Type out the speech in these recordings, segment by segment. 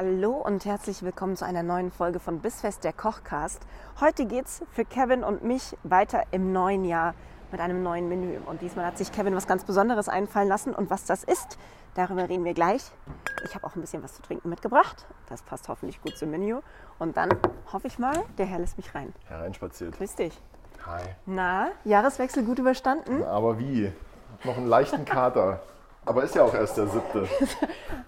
Hallo und herzlich willkommen zu einer neuen Folge von Bissfest der Kochcast. Heute geht's für Kevin und mich weiter im neuen Jahr mit einem neuen Menü. Und diesmal hat sich Kevin was ganz Besonderes einfallen lassen. Und was das ist, darüber reden wir gleich. Ich habe auch ein bisschen was zu trinken mitgebracht. Das passt hoffentlich gut zum Menü. Und dann hoffe ich mal, der Herr lässt mich rein. Hereinspaziert. Grüß dich. Hi. Na, Jahreswechsel gut überstanden? Aber wie? Noch einen leichten Kater. Aber ist ja auch erst der siebte.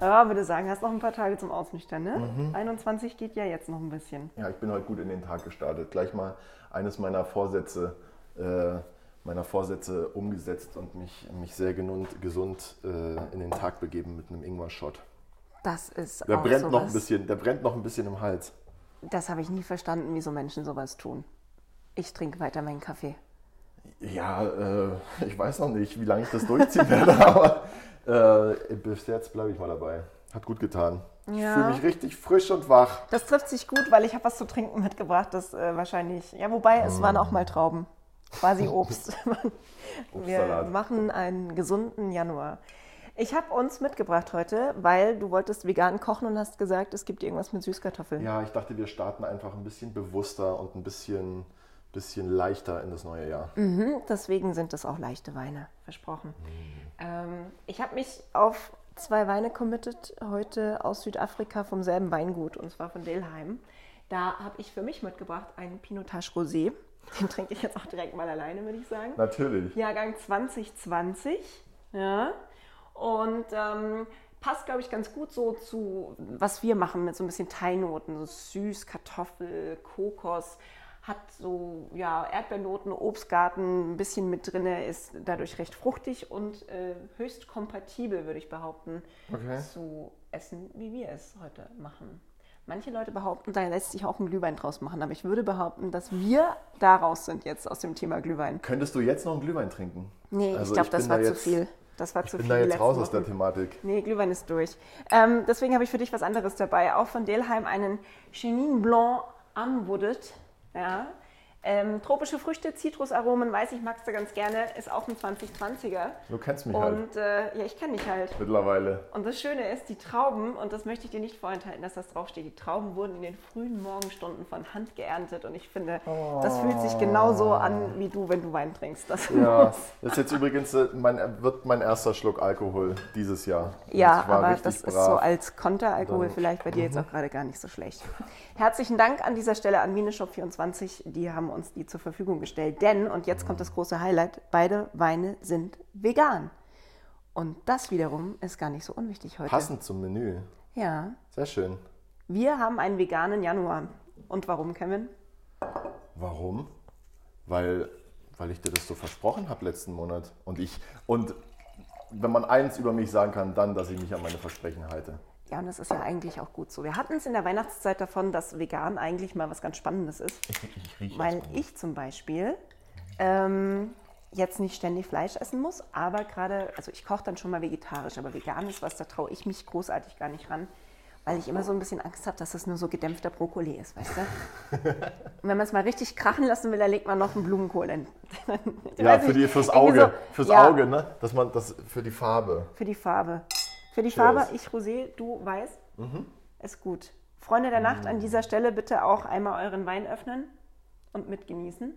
Ja, würde sagen, hast noch ein paar Tage zum Ausnüchtern, ne? 21 geht ja jetzt noch ein bisschen. Ja, ich bin heute gut in den Tag gestartet. Gleich mal eines meiner Vorsätze, äh, meiner Vorsätze umgesetzt und mich, mich sehr genund, gesund äh, in den Tag begeben mit einem Ingwer-Shot. Das ist Der auch brennt sowas. noch ein bisschen, der brennt noch ein bisschen im Hals. Das habe ich nie verstanden, wieso Menschen sowas tun. Ich trinke weiter meinen Kaffee. Ja, äh, ich weiß noch nicht, wie lange ich das durchziehen werde, aber äh, bis jetzt bleibe ich mal dabei. Hat gut getan. Ich Ja. fühle mich richtig frisch und wach. Das trifft sich gut, weil ich habe was zu trinken mitgebracht, das äh, wahrscheinlich, ja, wobei es waren auch mal Trauben, quasi Obst. Wir machen einen gesunden Januar. Ich habe uns mitgebracht heute, weil du wolltest vegan kochen und hast gesagt, es gibt irgendwas mit Süßkartoffeln. Ja, ich dachte, wir starten einfach ein bisschen bewusster und ein bisschen, bisschen leichter in das neue Jahr. Mhm, deswegen sind das auch leichte Weine, versprochen. Ähm, ich habe mich auf zwei Weine committed, heute aus Südafrika vom selben Weingut, und zwar von Delheim. Da habe ich für mich mitgebracht einen Pinotage Rosé. Den trinke ich jetzt auch direkt mal alleine, würde ich sagen. Natürlich. Jahrgang 2020. Ja. Und ähm, passt, glaube ich, ganz gut so zu, was wir machen mit so ein bisschen Teilnoten. So süß, Kartoffel, Kokos. Hat so ja, Erdbeernoten, Obstgarten ein bisschen mit drin, ist dadurch recht fruchtig und äh, höchst kompatibel, würde ich behaupten, Okay. zu essen, wie wir es heute machen. Manche Leute behaupten, da lässt sich auch ein Glühwein draus machen, aber ich würde behaupten, dass wir daraus sind jetzt aus dem Thema Glühwein. Könntest du jetzt noch einen Glühwein trinken? Nee, Also ich glaube, das bin war da zu viel. Das war Ich zu bin viel. da jetzt raus aus der. Thematik. Nee, Glühwein ist durch. Ähm, deswegen habe ich für dich was anderes dabei. Auch von Delheim einen Chenin Blanc Unwooded. Ja. Ähm, tropische Früchte, Zitrusaromen, weiß ich, magst du ganz gerne. Ist auch ein 2020er. Du kennst mich halt Und äh, ja, ich kenne dich halt. mittlerweile. Und das Schöne ist, die Trauben, und das möchte ich dir nicht vorenthalten, dass das draufsteht, die Trauben wurden in den frühen Morgenstunden von Hand geerntet. Und ich finde, das fühlt sich genauso an wie du, wenn du Wein trinkst. Das Ja, muss- das ist jetzt übrigens äh, mein, wird mein erster Schluck Alkohol dieses Jahr. Ja, aber das ist brav. so als Konteralkohol Dann- vielleicht bei dir jetzt auch gerade gar nicht so schlecht. Herzlichen Dank an dieser Stelle an Mineshop24, die haben uns die zur Verfügung gestellt. Denn, und jetzt kommt das große Highlight, beide Weine sind vegan. Und das wiederum ist gar nicht so unwichtig heute. Passend zum Menü. Ja, Sehr schön. wir haben einen veganen Januar. Und warum, Kevin? Warum? Weil, weil ich dir das so versprochen habe letzten Monat. Und ich, und wenn man eins über mich sagen kann, dann, dass ich mich an meine Versprechen halte. Ja, und das ist ja eigentlich auch gut so. Wir hatten es in der Weihnachtszeit davon, dass vegan eigentlich mal was ganz Spannendes ist. Ich rieche Weil ich zum Beispiel ähm, jetzt nicht ständig Fleisch essen muss, aber gerade, also ich koche dann schon mal vegetarisch, aber vegan ist was, da traue ich mich großartig gar nicht ran, weil ich immer so ein bisschen Angst habe, dass das nur so gedämpfter Brokkoli ist, weißt du? Und wenn man es mal richtig krachen lassen will, dann legt man noch einen Blumenkohl in. Ich Ja, für die, fürs Auge. so- fürs ja, Auge, ne? Dass man das für die Farbe. Für die Farbe. Für die Cheers. Farbe, ich Rosé, du Weiß. Ist gut. Freunde der Nacht, an dieser Stelle bitte auch einmal euren Wein öffnen und mitgenießen.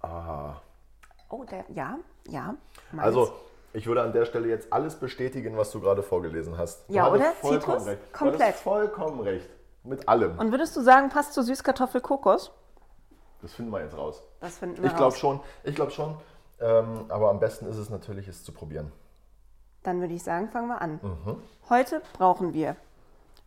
Ah. Oh, der, ja, ja. meins. Also, ich würde an der Stelle jetzt alles bestätigen, was du gerade vorgelesen hast. Du Ja, oder? Vollkommen Zitrus? recht. Du Komplett. hattest vollkommen recht. Mit allem. Und würdest du sagen, passt zur Süßkartoffel Kokos? Das finden wir jetzt raus. Das finden wir Ich glaube raus. schon. Ich glaube schon. Ähm, aber am besten ist es natürlich, es zu probieren. Dann würde ich sagen, fangen wir an. Mhm. Heute brauchen wir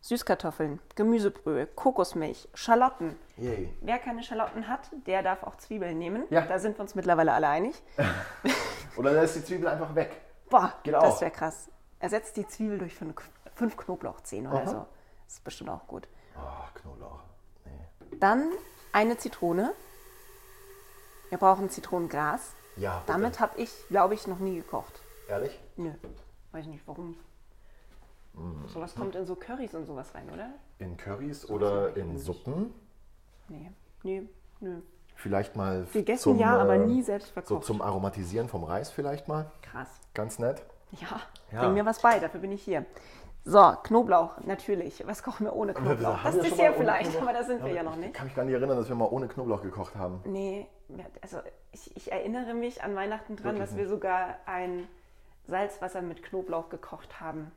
Süßkartoffeln, Gemüsebrühe, Kokosmilch, Schalotten. Yay. Wer keine Schalotten hat, der darf auch Zwiebeln nehmen. Ja. Da sind wir uns mittlerweile alle einig. Oder lässt die Zwiebel einfach weg. Boah, Geht das wäre krass. Ersetzt die Zwiebel durch, fünf, fünf Knoblauchzehen oder Aha. so. Das ist bestimmt auch gut. Oh, Knoblauch. Nee. Dann eine Zitrone. Wir brauchen Zitronengras. Ja, bitte. Damit habe ich, glaube ich, noch nie gekocht. Ehrlich? Nö, weiß nicht warum. Mm. Sowas kommt in so Currys und sowas rein, oder? In Currys oder in Suppen? Nee, nee, nö. Vielleicht mal Gegessen zum, ja, aber äh, nie selbst So verkocht. zum Aromatisieren vom Reis vielleicht mal. Krass. Ganz nett. Ja, Ja. bring mir was bei, dafür bin ich hier. So, Knoblauch, natürlich. Was kochen wir ohne Knoblauch? Das wir ist ja vielleicht, Knoblauch? aber da sind wir ja noch Ich nicht. kann mich gar nicht erinnern, dass wir mal ohne Knoblauch gekocht haben. Nee, ja, also ich, ich erinnere mich an Weihnachten dran, Wirklich dass wir sogar ein Salzwasser mit Knoblauch gekocht haben,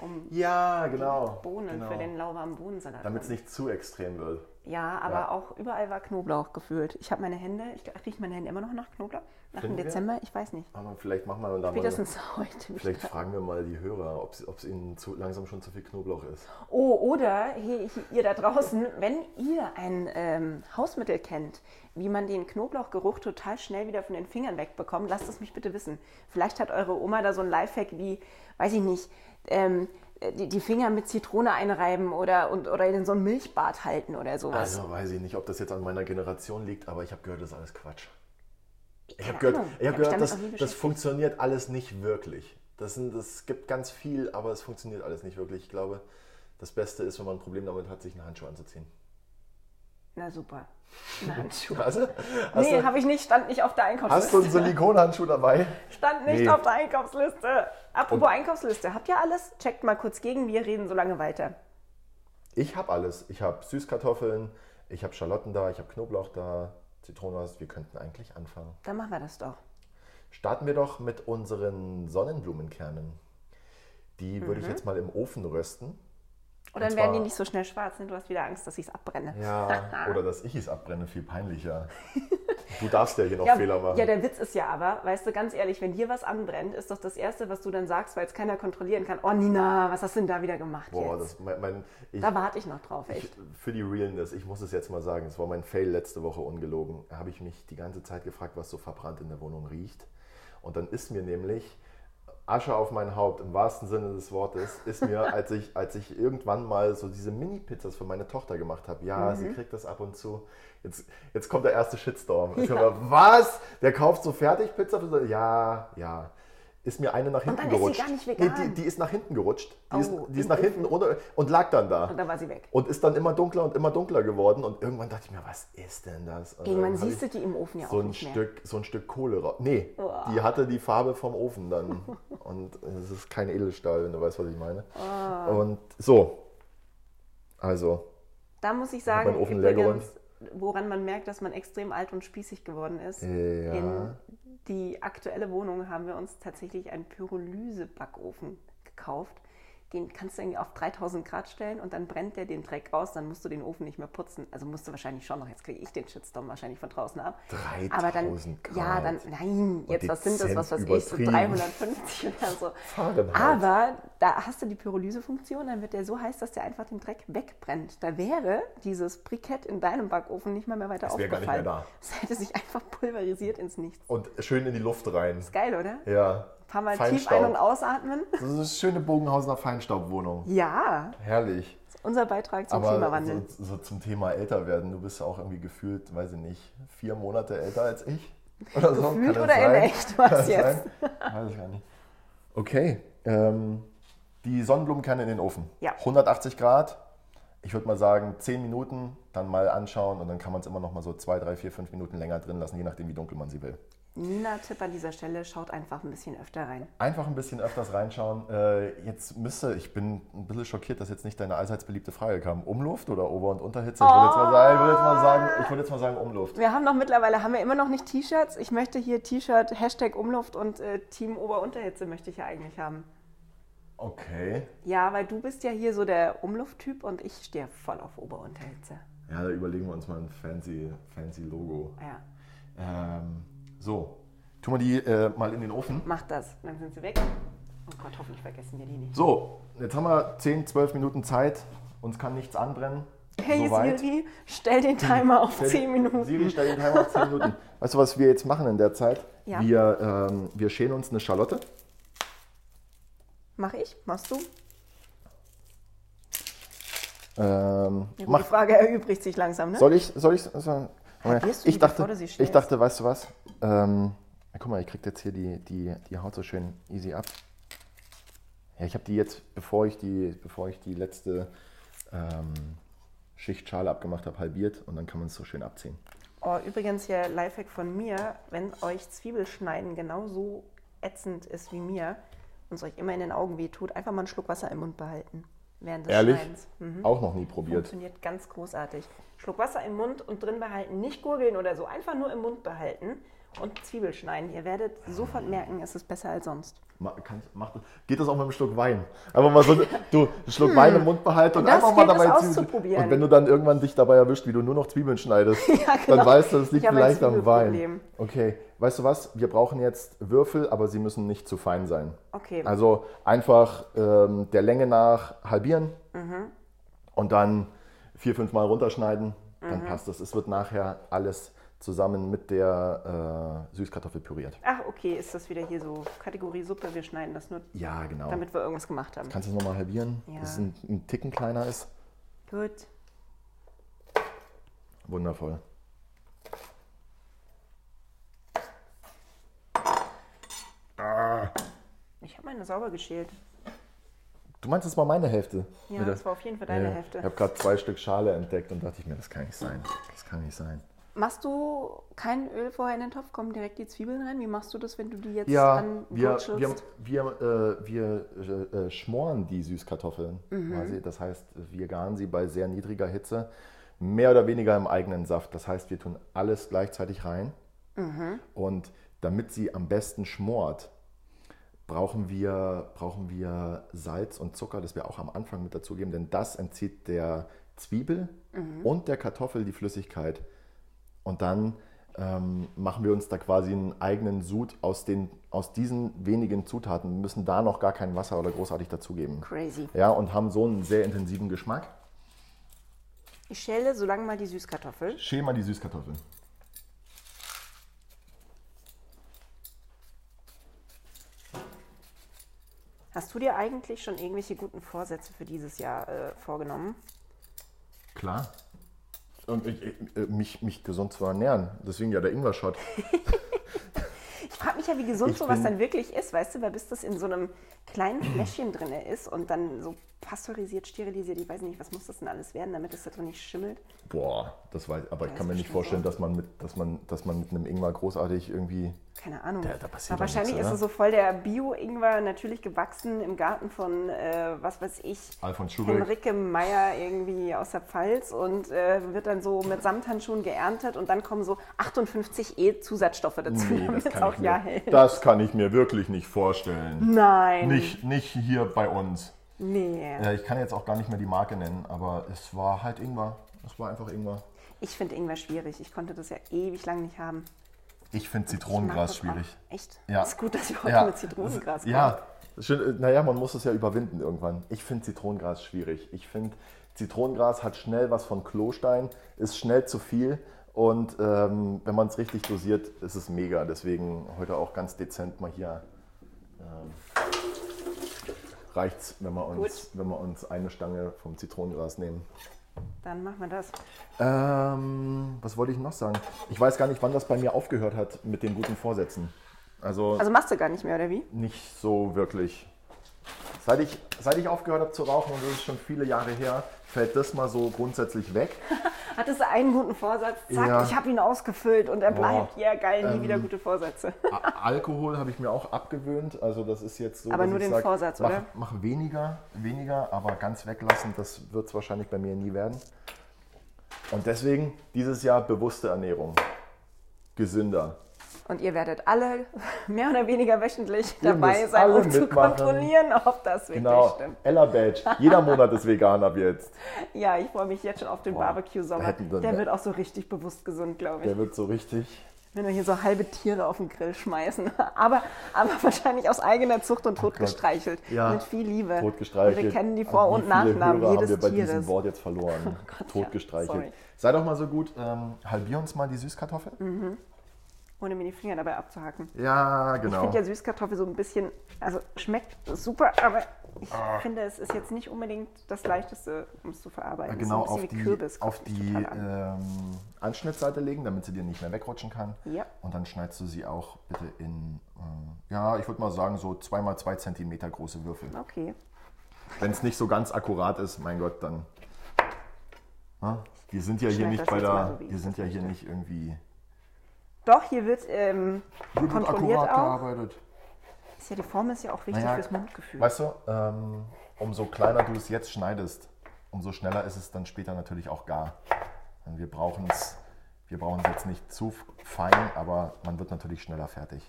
um Ja, genau. Bohnen genau. für den lauwarmen Bohnensalat. Damit es nicht zu extrem wird. Ja, aber Ja. auch überall war Knoblauch gefühlt. Ich habe meine Hände, ich rieche meine Hände immer noch nach Knoblauch. Nach dem Finden wir? Dezember, ich weiß nicht. Aber vielleicht machen wir da mal. Spätestens heute. Vielleicht fragen wir mal die Hörer, ob es ihnen zu langsam schon zu viel Knoblauch ist. Oh, oder hey, ihr da draußen, wenn ihr ein ähm, Hausmittel kennt, wie man den Knoblauchgeruch total schnell wieder von den Fingern wegbekommt, lasst es mich bitte wissen. Vielleicht hat eure Oma da so ein Lifehack wie, weiß ich nicht, ähm, die, die Finger mit Zitrone einreiben oder, und, oder in so ein Milchbad halten oder sowas. Also weiß ich nicht, ob das jetzt an meiner Generation liegt, aber ich habe gehört, das ist alles Quatsch. Ich habe gehört, ich hab gehört das, das funktioniert alles nicht wirklich. Das, sind, das gibt ganz viel, aber es funktioniert alles nicht wirklich. Ich glaube, das Beste ist, wenn man ein Problem damit hat, sich einen Handschuh anzuziehen. Na super. Hast, Nee, habe ich nicht, stand nicht auf der Einkaufsliste. hast du einen Silikonhandschuh dabei? Stand nicht Nee. auf der Einkaufsliste. Apropos Einkaufsliste, habt ihr alles? Checkt mal kurz gegen, wir reden so lange weiter. Ich habe alles. Ich habe Süßkartoffeln, ich habe Schalotten da, ich habe Knoblauch da, Zitronen. Wir könnten eigentlich anfangen. Dann machen wir das doch. Starten wir doch mit unseren Sonnenblumenkernen. Die würde ich Mhm. jetzt mal im Ofen rösten. Und dann Und werden die zwar- nicht so schnell schwarz. Ne? Du hast wieder Angst, dass ich es abbrenne. Ja, oder dass ich es abbrenne, viel peinlicher. Du darfst ja hier noch Ja, Fehler machen. ja, der Witz ist ja aber, weißt du, ganz ehrlich, wenn hier was anbrennt, ist doch das Erste, was du dann sagst, weil es keiner kontrollieren kann. Oh Nina, was hast du denn da wieder gemacht Boah, jetzt? das, mein, mein, ich, da warte ich noch drauf, ich, echt. für die Realness, ich muss es jetzt mal sagen, es war mein Fail letzte Woche ungelogen. Da habe ich mich die ganze Zeit gefragt, was so verbrannt in der Wohnung riecht. Und dann ist mir nämlich Asche auf mein Haupt, im wahrsten Sinne des Wortes, ist mir, als ich, als ich irgendwann mal so diese Mini-Pizzas für meine Tochter gemacht habe, ja, Mhm. sie kriegt das ab und zu. Jetzt, jetzt kommt der erste Shitstorm. Ich höre, was? Der kauft so Fertigpizza? Ja, ja. Ist mir eine nach hinten dann ist sie gerutscht. gar nicht Nee, vegan. die, die ist nach hinten gerutscht. Die ist, Oh, die ist nach hinten runter und lag dann da. Und dann war sie weg. Und ist dann immer dunkler und immer dunkler geworden. Und irgendwann dachte ich mir, was ist denn das? Und Irgendwann hab siehst du die im Ofen ja so auch ein nicht mehr. Stück, so ein Stück Kohle raus. Nee, die hatte die Farbe vom Ofen dann. Und es ist kein Edelstahl, wenn du weißt, was ich meine. Ah. Und so. Also, Da muss ich sagen, übrigens, woran man merkt, dass man extrem alt und spießig geworden ist. Ja. In die aktuelle Wohnung haben wir uns tatsächlich einen Pyrolyse-Backofen gekauft. Den kannst du irgendwie auf 3000 Grad stellen und dann brennt der den Dreck raus, dann musst du den Ofen nicht mehr putzen. Also musst du wahrscheinlich schon noch, jetzt kriege ich den Shitstorm wahrscheinlich von draußen ab. 3000 Aber dann, Grad. ja, dann, nein, jetzt was sind das, was weiß ich, so übertrieben. 350 oder so. Fahrenheit. Aber da hast du die Pyrolyse-Funktion, dann wird der so heiß, dass der einfach den Dreck wegbrennt. Da wäre dieses Brikett in deinem Backofen nicht mal mehr weiter Es wäre gar aufgefallen. nicht mehr da. Es hätte sich einfach pulverisiert ins Nichts. Und schön in die Luft rein. Geil, oder? Ja. Ein paar Mal tief ein- und ausatmen. Das ist eine schöne Bogenhausener Feinstaubwohnung. Ja, Herrlich. unser Beitrag zum Aber Klimawandel. so, so zum Thema älter werden, du bist ja auch irgendwie gefühlt, weiß ich nicht, vier Monate älter als ich. Oder so. Gefühlt Kann oder das in sein? echt? Kann Was das jetzt? sein? Weiß ich gar nicht. Okay, ähm, die Sonnenblumenkerne in den Ofen. Ja. 180 Grad. Ich würde mal sagen, 10 Minuten, dann mal anschauen und dann kann man es immer noch mal so 2, 3, 4, 5 Minuten länger drin lassen, je nachdem, wie dunkel man sie will. Nina, Tipp an dieser Stelle, schaut einfach ein bisschen öfter rein. Einfach ein bisschen öfters reinschauen. Äh, jetzt müsste, ich bin ein bisschen schockiert, dass jetzt nicht deine allseits beliebte Frage kam. Umluft oder Ober- und Unterhitze? Ich würde jetzt, jetzt mal sagen, ich würde jetzt mal sagen Umluft. Wir haben noch mittlerweile, haben wir immer noch nicht T-Shirts. Ich möchte hier T-Shirt, Hashtag Umluft und äh, Team Ober-Unterhitze möchte ich ja eigentlich haben. Okay. Ja, weil du bist ja hier so der Umlufttyp und ich stehe voll auf Ober-Unterhitze. Ja, da überlegen wir uns mal ein fancy, fancy Logo. Ja, Ähm, so, tun wir die äh, mal in den Ofen. mach das. Dann sind sie weg. Oh Gott, hoffentlich vergessen wir die nicht. So, jetzt haben wir 10, 12 Minuten Zeit. Uns kann nichts anbrennen. Hey Soweit. Siri, stell den Timer auf Stell- 10 Minuten. Siri, stell den Timer auf 10 Minuten. Weißt du, was wir jetzt machen in der Zeit? Ja. Wir, ähm, wir schälen uns eine Schalotte. Mach ich? Machst du? Ähm, Ja, gut, mach, die Frage erübrigt sich langsam, ne? soll ich, soll ich, soll, Du ich die, dachte, sie ich dachte, weißt du was? Ähm, guck mal, ich krieg jetzt hier die, die, die Haut so schön easy ab. Ja, ich habe die jetzt, bevor ich die, bevor ich die letzte ähm, Schicht Schale abgemacht habe, halbiert und dann kann man es so schön abziehen. Oh, übrigens hier Lifehack von mir, wenn euch Zwiebelschneiden genauso ätzend ist wie mir und es euch immer in den Augen weh tut, einfach mal einen Schluck Wasser im Mund behalten während des Ehrlich? Mhm. Auch noch nie probiert. Funktioniert ganz großartig. Schluck Wasser im Mund und drin behalten, nicht gurgeln oder so, einfach nur im Mund behalten und Zwiebel schneiden. Ihr werdet sofort merken, es ist besser als sonst. Ma- kann, mach, geht das auch mit einem Schluck Wein? Einfach mal so, du, einen Schluck Wein im Mund behalten und Das einfach mal es dabei Zwiebeln-. Und wenn du dann irgendwann dich dabei erwischt, wie du nur noch Zwiebeln schneidest, genau. dann weißt du, das liegt vielleicht am Wein. Okay, weißt du was? Wir brauchen jetzt Würfel, aber sie müssen nicht zu fein sein. Okay. Also einfach ähm, der Länge nach halbieren Mhm. und dann vier, fünf Mal runterschneiden. Mhm. Dann passt das. Es wird nachher alles zusammen mit der äh, Süßkartoffel püriert. Ach, okay, ist das wieder hier so Kategorie Suppe, wir schneiden das nur, Ja, genau. damit wir irgendwas gemacht haben. Kannst du es nochmal halbieren, Ja. dass es ein, ein Ticken kleiner ist? Gut. Wundervoll. Ich habe meine sauber geschält. Du meinst, das war meine Hälfte? Ja, das war auf jeden Fall deine Ja, Hälfte. Ich habe gerade zwei Stück Schale entdeckt und dachte ich mir, das kann nicht sein. Das kann nicht sein. Machst du kein Öl vorher in den Topf? Kommen direkt die Zwiebeln rein? Wie machst du das, wenn du die jetzt Ja, an wir, wir, wir, äh, wir äh, äh, schmoren die Süßkartoffeln Mhm. quasi. Das heißt, wir garen sie bei sehr niedriger Hitze, mehr oder weniger im eigenen Saft. Das heißt, wir tun alles gleichzeitig rein. Mhm. Und damit sie am besten schmort, brauchen wir, brauchen wir Salz und Zucker, das wir auch am Anfang mit dazugeben, denn das entzieht der Zwiebel Mhm. und der Kartoffel die Flüssigkeit. Und dann ähm, machen wir uns da quasi einen eigenen Sud aus, den, aus diesen wenigen Zutaten, Wir müssen da noch gar kein Wasser oder großartig dazugeben. Crazy. Ja, und haben so einen sehr intensiven Geschmack. Ich schäle so lange mal die Süßkartoffel. Schäl mal die Süßkartoffeln. Hast du dir eigentlich schon irgendwelche guten Vorsätze für dieses Jahr äh, vorgenommen? Klar. Und ich, ich, äh, mich, mich gesund zu ernähren. Deswegen ja der Ingwer-Shot. Ich frage mich ja, wie gesund Ich sowas dann wirklich ist, weißt du, weil bis das in so einem kleinen Fläschchen drin ist und dann so pasteurisiert, sterilisiert, ich weiß nicht, was muss das denn alles werden, damit es da drin nicht schimmelt. Boah, das weiß aber ich Ja, kann ist mir nicht vorstellen, so. dass man, mit, dass, man, dass man mit einem Ingwer großartig irgendwie. Keine Ahnung. Da- da passiert Aber wahrscheinlich nichts, ist es so voll der Bio-Ingwer, natürlich gewachsen im Garten von, äh, was weiß ich, Alfons Schubeck. Henrike Meyer irgendwie aus der Pfalz und äh, wird dann so mit Samthandschuhen geerntet und dann kommen so 58 E-Zusatzstoffe dazu, Nee, damit das es kann, auch ich ja mir, hält. das kann ich mir wirklich nicht vorstellen. Nein. Nicht, nicht hier bei uns. Nee. Äh, ich kann jetzt auch gar nicht mehr die Marke nennen, aber es war halt Ingwer. Es war einfach Ingwer. Ich finde Ingwer schwierig. Ich konnte das ja ewig lang nicht haben. Ich finde Ich Zitronengras auch. schwierig. Echt? Ja. Ist gut, dass ich heute Ja, mit Zitronengras komme. Ja, schön, äh, naja, man muss es ja überwinden irgendwann. Ich finde Zitronengras schwierig. Ich finde, Zitronengras hat schnell was von Klostein, ist schnell zu viel und ähm, wenn man es richtig dosiert, ist es mega. Deswegen heute auch ganz dezent mal hier. Ähm, reicht's, wenn wir, uns, wenn wir uns eine Stange vom Zitronengras nehmen. Dann machen wir das. Ähm, was wollte ich noch sagen? Ich weiß gar nicht, wann das bei mir aufgehört hat mit den guten Vorsätzen. Also, Also machst du gar nicht mehr, oder wie? nicht so wirklich. Seit ich, seit ich aufgehört habe zu rauchen, und das ist schon viele Jahre her, fällt das mal so grundsätzlich weg. Hattest du einen guten Vorsatz? Zack, Ja. ich habe ihn ausgefüllt und er bleibt. Boah. Ja, geil, nie Ähm, wieder gute Vorsätze. Alkohol habe ich mir auch abgewöhnt. Also das ist jetzt so, Aber nur den sag, Vorsatz, mach, oder? Mach weniger, weniger, aber ganz weglassen, das wird es wahrscheinlich bei mir nie werden. Und deswegen dieses Jahr bewusste Ernährung. Gesünder. Und ihr werdet alle mehr oder weniger wöchentlich Ihr dabei sein, um zu mitmachen. kontrollieren, ob das wirklich Genau. stimmt. Ella Badge. Jeder Monat ist vegan ab jetzt. Ja, ich freue mich jetzt schon auf den Barbecue-Sommer. Der wird auch so richtig bewusst gesund, glaube ich. Der wird so richtig. Wenn wir hier so halbe Tiere auf den Grill schmeißen. Aber, aber wahrscheinlich aus eigener Zucht und totgestreichelt. Oh Ja. Mit viel Liebe. Totgestreichelt. Und wir kennen die Vor- und Nachnamen Hörer jedes haben wir bei Tieres. diesem Wort jetzt verloren. Gott, Totgestreichelt. ja. Sei doch mal so gut, ähm, halbier uns mal die Süßkartoffel. Ohne mir die Finger dabei abzuhacken. Ja, Ich genau. finde ja Süßkartoffel so ein bisschen, also schmeckt super, aber Ich finde, es ist jetzt nicht unbedingt das Leichteste, um es zu verarbeiten. genau es ist so auf die, Kürbis. auf die an. ähm, Anschnittseite legen, damit sie dir nicht mehr wegrutschen kann. Ja. Und dann schneidest du sie auch bitte in, äh, ja, ich würde mal sagen, so 2x2 Zentimeter große Würfel. Okay. Wenn es nicht so ganz akkurat ist, mein Gott, dann. Ja, wir sind ja hier nicht bei der, so, ich wir sind ja hier nicht irgendwie Doch, hier wird ähm, wird kontrolliert akkurat auch. gearbeitet. Ist ja, die Form ist ja auch wichtig Naja, fürs Mundgefühl. Weißt du, ähm, umso kleiner du es jetzt schneidest, umso schneller ist es dann später natürlich auch gar. Und wir brauchen es wir brauchen es jetzt nicht zu fein, aber man wird natürlich schneller fertig.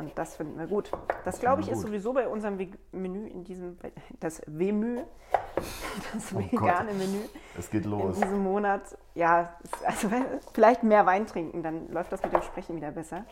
Und das finden wir gut. Das, glaube ich, ist sowieso bei unserem Ve- Menü in diesem, das Wemü, das Oh Gott. vegane Menü Es geht in los. diesem Monat. Ja, also vielleicht mehr Wein trinken, dann läuft das mit dem Sprechen wieder besser.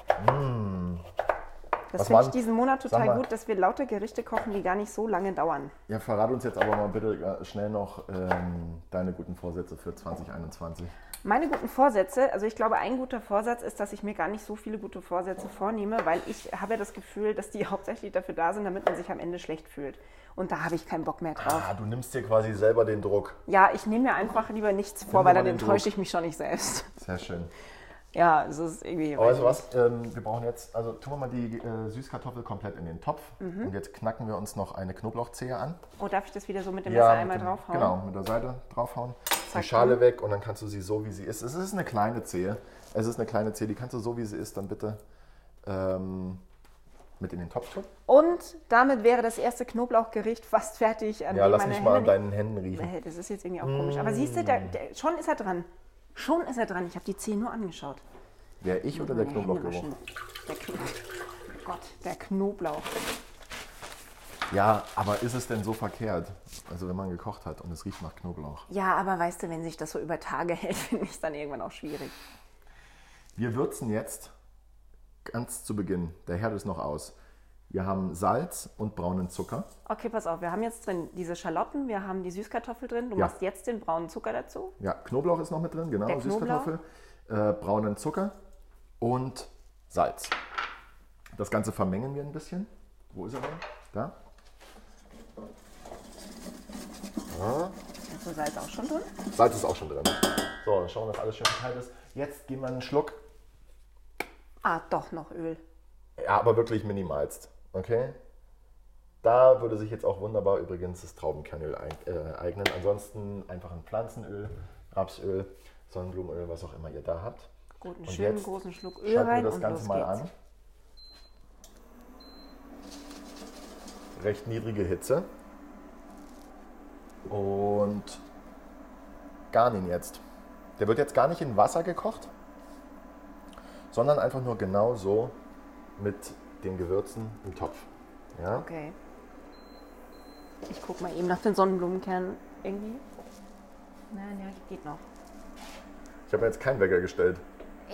Das Was finde ich diesen Monat total mal. gut, dass wir lauter Gerichte kochen, die gar nicht so lange dauern. Ja, verrat uns jetzt aber mal bitte äh, schnell noch ähm, deine guten Vorsätze für 2021. Meine guten Vorsätze, also ich glaube, ein guter Vorsatz ist, dass ich mir gar nicht so viele gute Vorsätze vornehme, weil ich habe ja das Gefühl, dass die hauptsächlich dafür da sind, damit man sich am Ende schlecht fühlt. Und da habe ich keinen Bock mehr drauf. Ah, du nimmst dir quasi selber den Druck. Ja, ich nehme mir einfach lieber nichts vor, weil dann enttäusche ich mich schon nicht selbst. Sehr schön. Ja, es ist irgendwie. Aber weißt du was? Ähm, wir brauchen jetzt, also tun wir mal die äh, Süßkartoffel komplett in den Topf. Mhm. Und jetzt knacken wir uns noch eine Knoblauchzehe an. Oh, darf ich das wieder so mit dem Messer mit einmal dem- draufhauen? Genau, mit der Seite draufhauen. Zack, die Schale weg und dann kannst du sie so, wie sie ist. Es ist eine kleine Zehe. Es ist eine kleine Zehe, die kannst du so, wie sie ist, dann bitte ähm, mit in den Topf tun. Und damit wäre das erste Knoblauchgericht fast fertig. Ja, lass mich mal an deinen Händen riechen. Das ist jetzt irgendwie auch komisch. Aber siehst du, der, der, schon ist er dran. Schon ist er dran. Ich habe die Zehe nur angeschaut. Wer ich oder der Knoblauchgeruch? Der Knoblauch. Oh Gott, der Knoblauch. Ja, aber ist es denn so verkehrt? Also wenn man gekocht hat und es riecht nach Knoblauch. Ja, aber weißt du, wenn sich das so über Tage hält, finde ich es dann irgendwann auch schwierig. Wir würzen jetzt ganz zu Beginn. Der Herd ist noch aus. Wir haben Salz und braunen Zucker. Okay, pass auf, wir haben jetzt drin diese Schalotten, wir haben die Süßkartoffel drin. Du Ja. machst jetzt den braunen Zucker dazu. Ja, Knoblauch ist noch mit drin, genau, Der. Süßkartoffel, äh, braunen Zucker und Salz. Das Ganze vermengen wir ein bisschen. Wo ist er denn? Da. Ist so Salz auch schon drin? Salz ist auch schon drin. So, dann schauen wir, dass alles schön verteilt ist. Jetzt geben wir einen Schluck. Ah, doch noch Öl. Ja, aber wirklich minimalst. Okay? Da würde sich jetzt auch wunderbar übrigens das Traubenkernöl äh, eignen. Ansonsten einfach ein Pflanzenöl, Rapsöl, Sonnenblumenöl, was auch immer ihr da habt. Gut, einen Und schönen großen Schluck Öl Schalten rein wir das und Ganze los mal geht's. an. Recht niedrige Hitze. Und garn ihn jetzt. Der wird jetzt gar nicht in Wasser gekocht, sondern einfach nur genau so mit den Gewürzen im Topf. Ja? Okay. Ich guck mal eben nach den Sonnenblumenkernen irgendwie. Nein, ja, geht noch. Ich habe jetzt keinen Wecker gestellt.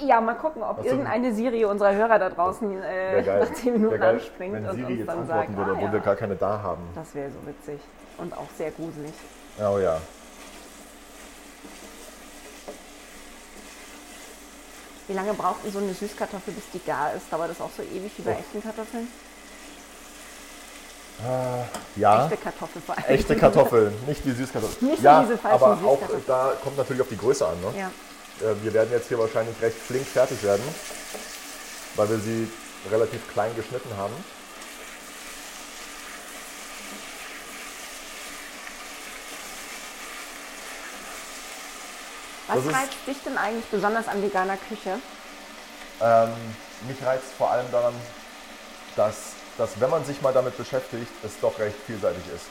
Ja, mal gucken, ob du- irgendeine Serie unserer Hörer da draußen äh, nach 10 Minuten anspringt wenn und Siri uns jetzt dann antworten sagt, würde, ah, obwohl ja. wir gar keine da haben. Das wäre so witzig und auch sehr gruselig. Oh ja. Wie lange braucht denn so eine Süßkartoffel, bis die gar ist? Dauert das auch so ewig wie bei Oh. echten Kartoffeln? Ja. Echte Kartoffel vor allem. Echte Kartoffeln, nicht die Süßkartoffeln. Nicht so ja, diese falschen aber auch da kommt natürlich auf die Größe an. Ne? Ja. Äh, Wir werden jetzt hier wahrscheinlich recht flink fertig werden, weil wir sie relativ klein geschnitten haben. Was Das ist- reizt dich denn eigentlich besonders an veganer Küche? Ähm, mich reizt vor allem daran, dass, dass wenn man sich mal damit beschäftigt, es doch recht vielseitig ist.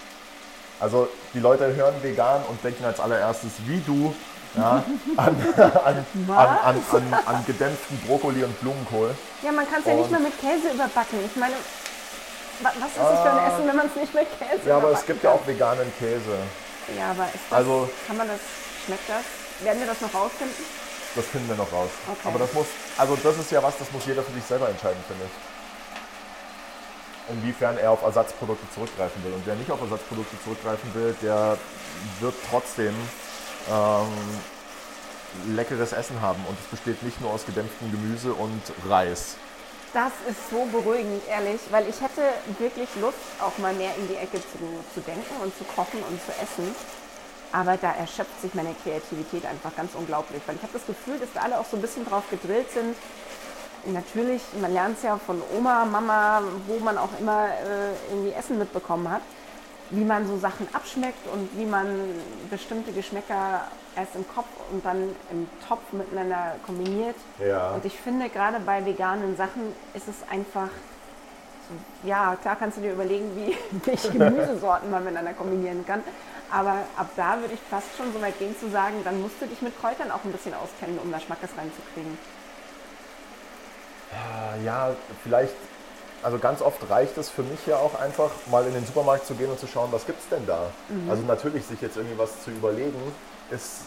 Also die Leute hören vegan und denken als allererstes, wie du, ja, an, an, an, an, gedämpften Brokkoli und Blumenkohl. Ja, man kann es ja nicht mehr mit Käse überbacken. Ich meine, wa- was ist es für ein Essen, wenn man es nicht mit Käse Ja, aber es gibt ja kann? auch veganen Käse. Ja, aber ist das, Also- kann man das, schmeckt das? Werden wir das noch rausfinden? Das finden wir noch raus. Okay. Aber das muss, also das ist ja was, das muss jeder für sich selber entscheiden, finde ich. Inwiefern er auf Ersatzprodukte zurückgreifen will. Und wer nicht auf Ersatzprodukte zurückgreifen will, der wird trotzdem ähm, leckeres Essen haben. Und es besteht nicht nur aus gedämpftem Gemüse und Reis. Das ist so beruhigend, ehrlich, weil ich hätte wirklich Lust, auch mal mehr in die Ecke zu, zu denken und zu kochen und zu essen. Aber da erschöpft sich meine Kreativität einfach ganz unglaublich, weil ich habe das Gefühl, dass da alle auch so ein bisschen drauf gedrillt sind. Natürlich, man lernt es ja von Oma, Mama, wo man auch immer äh, irgendwie Essen mitbekommen hat, wie man so Sachen abschmeckt und wie man bestimmte Geschmäcker erst im Kopf und dann im Topf miteinander kombiniert. Ja. Und ich finde, gerade bei veganen Sachen ist es einfach, so, ja, klar kannst du dir überlegen, wie welche Gemüsesorten man miteinander kombinieren kann. Aber ab da würde ich fast schon so weit gehen zu sagen, dann musst du dich mit Kräutern auch ein bisschen auskennen, um da Schmackes reinzukriegen. Ja, vielleicht, also ganz oft reicht es für mich ja auch einfach, mal in den Supermarkt zu gehen und zu schauen, was gibt es denn da. Also natürlich, sich jetzt irgendwie was zu überlegen, es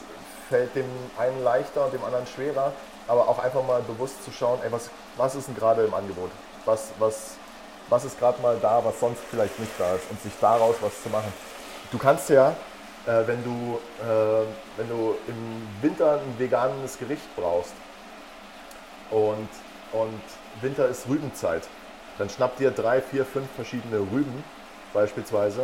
fällt dem einen leichter dem anderen schwerer, aber auch einfach mal bewusst zu schauen, ey, was, was ist denn gerade im Angebot? Was, was, was ist gerade mal da, was sonst vielleicht nicht da ist und sich daraus was zu machen. Du kannst ja, äh, wenn, du, äh, wenn du im Winter ein veganes Gericht brauchst, und, und Winter ist Rübenzeit. Dann schnapp dir drei, vier, fünf verschiedene Rüben beispielsweise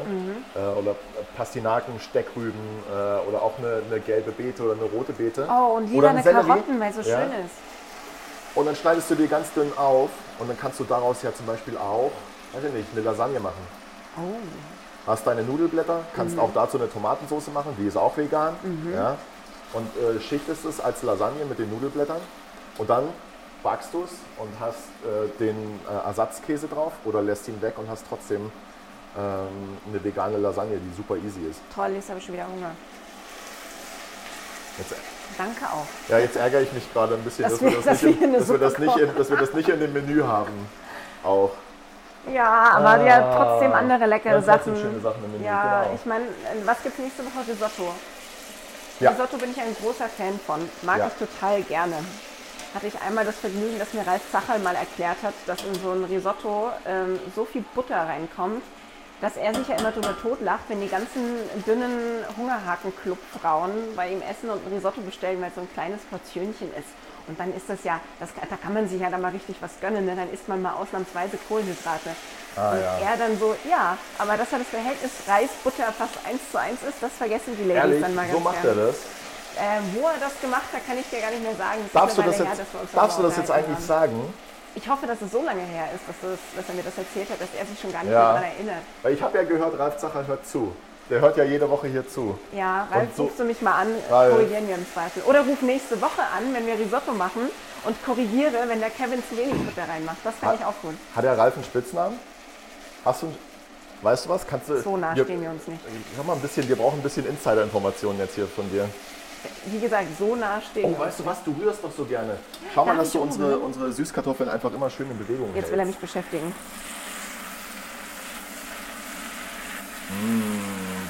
äh, oder Pastinaken, Steckrüben äh, oder auch eine, eine gelbe Beete oder eine rote Beete. Oh, und lieber oder eine Sellerie. Karotten, weil es so Ja. schön ist. Und dann schneidest du die ganz dünn auf und dann kannst du daraus ja zum Beispiel auch, weiß ich nicht, eine Lasagne machen. Oh. Hast deine Nudelblätter, kannst auch dazu eine Tomatensauce machen, die ist auch vegan. Ja? Und äh, schichtest es als Lasagne mit den Nudelblättern und dann backst du es und hast äh, den äh, Ersatzkäse drauf oder lässt ihn weg und hast trotzdem ähm, eine vegane Lasagne, die super easy ist. Toll, jetzt habe ich schon wieder Hunger. Jetzt, Danke auch. ja, jetzt ärgere ich mich gerade ein bisschen, Dass dass, wir, das, dass nicht in, dass, wir das nicht in, dass wir das nicht in dem Menü haben. Auch. Ja, aber ja, trotzdem andere leckere Ja, Sachen. schöne Sachen im Menü, ja, genau. ich meine, was gibt es nächste Woche? Risotto. Ja. Risotto bin ich ein großer Fan von. Mag Ja. ich total gerne. Hatte ich einmal das Vergnügen, dass mir Ralf Zacherl mal erklärt hat, dass in so ein Risotto ähm, so viel Butter reinkommt, dass er sich ja immer drüber totlacht, wenn die ganzen dünnen Hungerhaken-Club-Frauen bei ihm essen und ein Risotto bestellen, weil es so ein kleines Portionchen ist. Und dann ist das ja, das, da kann man sich ja dann mal richtig was gönnen, ne? dann isst man mal ausnahmsweise Kohlenhydrate. Ah, und ja. er dann so, ja, aber dass er das Verhältnis Reis-Butter fast eins zu eins ist, das vergessen die Ladies Ehrlich, dann mal ganz so macht gern. er das. Äh, wo er das gemacht hat, kann ich dir gar nicht mehr sagen. Das Darfst du das jetzt, her, uns darfst du das jetzt eigentlich haben. sagen? Ich hoffe, dass es so lange her ist, dass, es, dass er mir das erzählt hat, dass er sich schon gar nicht Ja. mehr daran erinnert. Weil ich habe ja gehört, Ralf Zacher hört zu. Der hört ja jede Woche hier zu. Ja, Ralf, so- rufst du mich mal an, Ralf. korrigieren wir im Zweifel. Oder ruf nächste Woche an, wenn wir Risotto machen und korrigiere, wenn der Kevin zu wenig Butter reinmacht. Das fände ich auch gut. Hat der Ralf einen Spitznamen? Hast du einen, Weißt du was? Kannst du. So nah wir- stehen wir uns nicht. Sag mal ein bisschen, wir brauchen ein bisschen Insider-Informationen jetzt hier von dir. Wie gesagt, so nah stehen Oh, weißt du was? Du rührst doch so gerne. Schau mal, Darf dass du unsere, unsere Süßkartoffeln einfach immer schön in Bewegung Jetzt will er hältst. mich beschäftigen.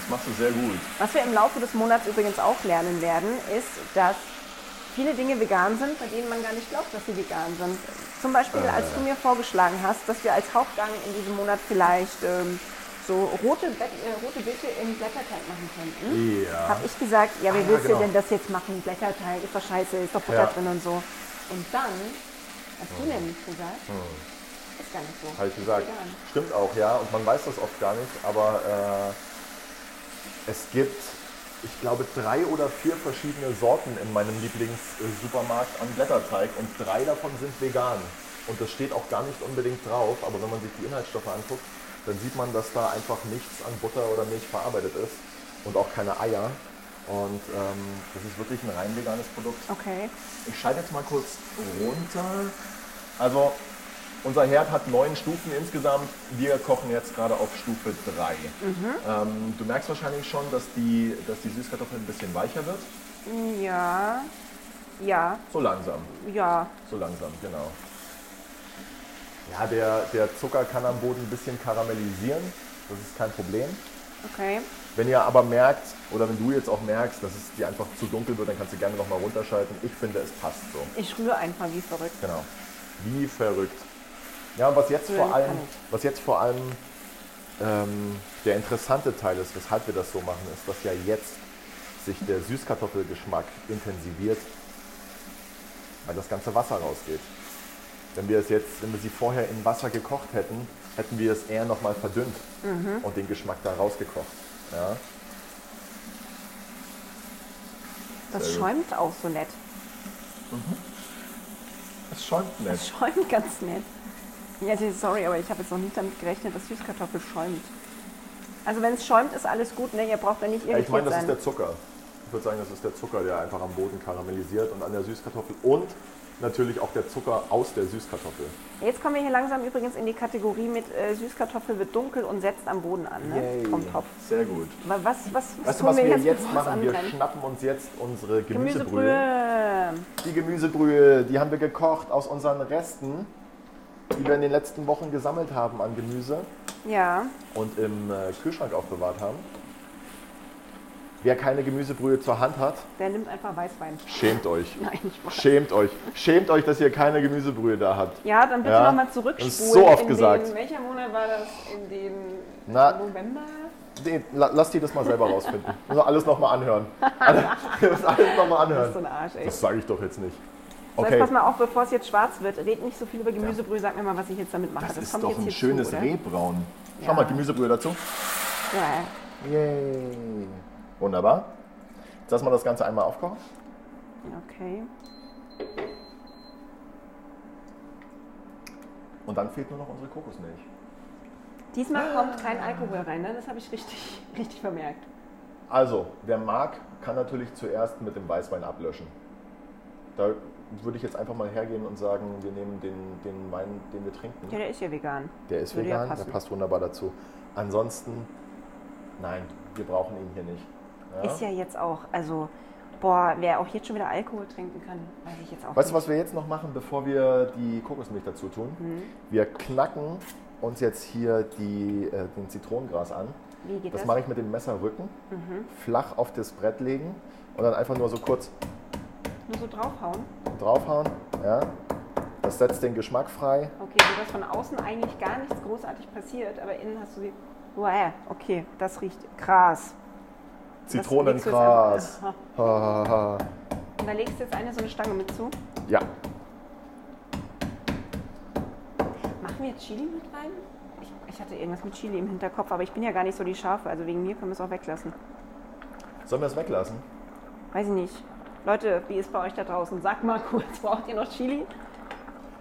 Das machst du sehr gut. Was wir im Laufe des Monats übrigens auch lernen werden, ist, dass viele Dinge vegan sind, bei denen man gar nicht glaubt, dass sie vegan sind. Zum Beispiel, als du mir vorgeschlagen hast, dass wir als Hauptgang in diesem Monat vielleicht ähm, so rote, äh, rote Beete im Blätterteig machen könnten. Ja. Habe ich gesagt, ja, wie Ah, ja, willst genau. du denn das jetzt machen? Blätterteig, ist doch scheiße, ist doch Butter Ja. drin und so. Und dann hast du nämlich gesagt, ist gar nicht so. Hm. Habe ich gesagt. Stimmt auch, ja. Und man weiß das oft gar nicht, aber äh, es gibt, ich glaube, drei oder vier verschiedene Sorten in meinem Lieblingssupermarkt an Blätterteig und drei davon sind vegan. Und das steht auch gar nicht unbedingt drauf, aber wenn man sich die Inhaltsstoffe anguckt, dann sieht man, dass da einfach nichts an Butter oder Milch verarbeitet ist und auch keine Eier. Und ähm, das ist wirklich ein rein veganes Produkt. Okay. Ich schalte jetzt mal kurz runter. Also unser Herd hat neun Stufen insgesamt. Wir kochen jetzt gerade auf Stufe 3. Ähm, du merkst wahrscheinlich schon, dass die, dass die Süßkartoffel ein bisschen weicher wird. Ja. Ja. So langsam, Ja. so langsam, genau. Ja, der, der Zucker kann am Boden ein bisschen karamellisieren. Das ist kein Problem. Okay. Wenn ihr aber merkt, oder wenn du jetzt auch merkst, dass es dir einfach zu dunkel wird, dann kannst du gerne nochmal runterschalten. Ich finde, es passt so. Ich rühre einfach wie verrückt. Genau. Wie verrückt. Ja, und was jetzt Rühren vor allem, was jetzt vor allem ähm, der interessante Teil ist, weshalb wir das so machen, ist, dass ja jetzt sich der Süßkartoffelgeschmack intensiviert, weil das ganze Wasser rausgeht. Wenn wir es jetzt, wenn wir sie vorher in Wasser gekocht hätten, hätten wir es eher nochmal verdünnt und den Geschmack da rausgekocht. Ja? Das Sehr gut. schäumt auch so nett. Es schäumt Das schäumt ganz nett. Ja, sorry, aber ich habe jetzt noch nicht damit gerechnet, dass Süßkartoffel schäumt. Also wenn es schäumt, ist alles gut, ne? Ihr braucht da nicht Ja, irritiert ich meine, das sein. ist der Zucker. Ich würde sagen, das ist der Zucker, der einfach am Boden karamellisiert und an der Süßkartoffel und natürlich auch der Zucker aus der Süßkartoffel. Jetzt kommen wir hier langsam übrigens in die Kategorie mit äh, Süßkartoffel wird dunkel und setzt am Boden an, ne? Vom Topf. Sehr gut. Wa- Was, was, was Weißt du, was wir jetzt, es machen? Wir schnappen uns jetzt unsere Gemüsebrühe. Gemüsebrühe. Die Gemüsebrühe, die haben wir gekocht aus unseren Resten, die wir in den letzten Wochen gesammelt haben an Gemüse Ja, und im äh, Kühlschrank aufbewahrt haben. Wer keine Gemüsebrühe zur Hand hat, der nimmt einfach Weißwein. schämt euch. Nein, ich weiß. Schämt euch. Schämt euch, dass ihr keine Gemüsebrühe da habt. Ja, dann bitte Ja, nochmal das zurückspulen. ist so oft in gesagt. Den, welcher Monat war das? In den Na. November? Nee, la- lass die das mal selber rausfinden. Muss alles nochmal anhören. Muss alles nochmal Das ist so anhören. ein Arsch, ey. Das sage ich doch jetzt nicht. So, jetzt Okay, pass mal auf, bevor es jetzt schwarz wird. Red nicht so viel über Gemüsebrühe. Sag mir mal, was ich jetzt damit mache. das ist kommt doch jetzt ein schönes zu? Rehbraun. Schau Ja. mal, Gemüsebrühe dazu. Ja, Yay. Wunderbar. Jetzt lassen wir das Ganze einmal aufkochen. okay. Und dann fehlt nur noch unsere Kokosmilch. Diesmal kommt kein Alkohol rein, ne? das habe ich richtig, richtig vermerkt. Also, wer mag, kann natürlich zuerst mit dem Weißwein ablöschen. Da würde ich jetzt einfach mal hergehen und sagen, wir nehmen den, den Wein, den wir trinken. Ja, der ist ja vegan. Der ist Würde ja vegan, der passen. passt wunderbar dazu. Ansonsten, nein, wir brauchen ihn hier nicht. Ja? Ist ja jetzt auch, also, boah, wer auch jetzt schon wieder Alkohol trinken kann, weiß ich jetzt auch Weißt du, was wir jetzt noch machen, bevor wir die Kokosmilch dazu tun? Mhm. Wir knacken uns jetzt hier die, äh, den Zitronengras an. Wie geht Das das? mache ich mit dem Messerrücken, Mhm. flach auf das Brett legen und dann einfach nur so kurz Nur so draufhauen? draufhauen. Ja? Das setzt den Geschmack frei. Okay, so dass von außen eigentlich gar nichts großartig passiert, aber innen hast du die. Uah, okay, das riecht krass. Das legst du jetzt Zitronengras. einfach- Ha, ha, ha. Und da legst du jetzt eine so eine Stange mit zu. Ja, Machen wir jetzt Chili mit rein? Ich, ich hatte irgendwas mit Chili im Hinterkopf, aber ich bin ja gar nicht so die Scharfe, also wegen mir können wir es auch weglassen. sollen wir es weglassen? Weiß ich nicht. Leute, wie ist bei euch da draußen? Sagt mal kurz, braucht ihr noch Chili?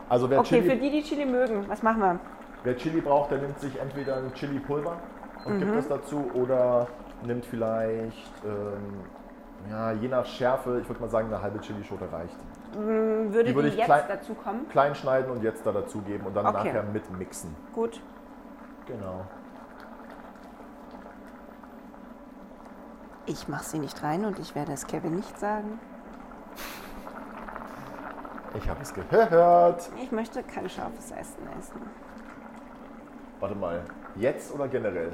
Also wer, Okay, für Chili, die, die Chili mögen, was machen wir? wer Chili braucht, der nimmt sich entweder ein Chili-Pulver und Mhm. gibt es dazu oder nimmt vielleicht, ähm, ja, je nach Schärfe, ich würde mal sagen, eine halbe Chilischote reicht. Hm, Würde Die die, würde ich jetzt klein- dazu kommen? Klein schneiden und jetzt da dazugeben und dann Okay. nachher mitmixen. Gut. Genau. Ich mache sie nicht rein und ich werde es Kevin nicht sagen. Ich habe es gehört. Ich möchte kein scharfes Essen essen. Warte mal, jetzt oder generell?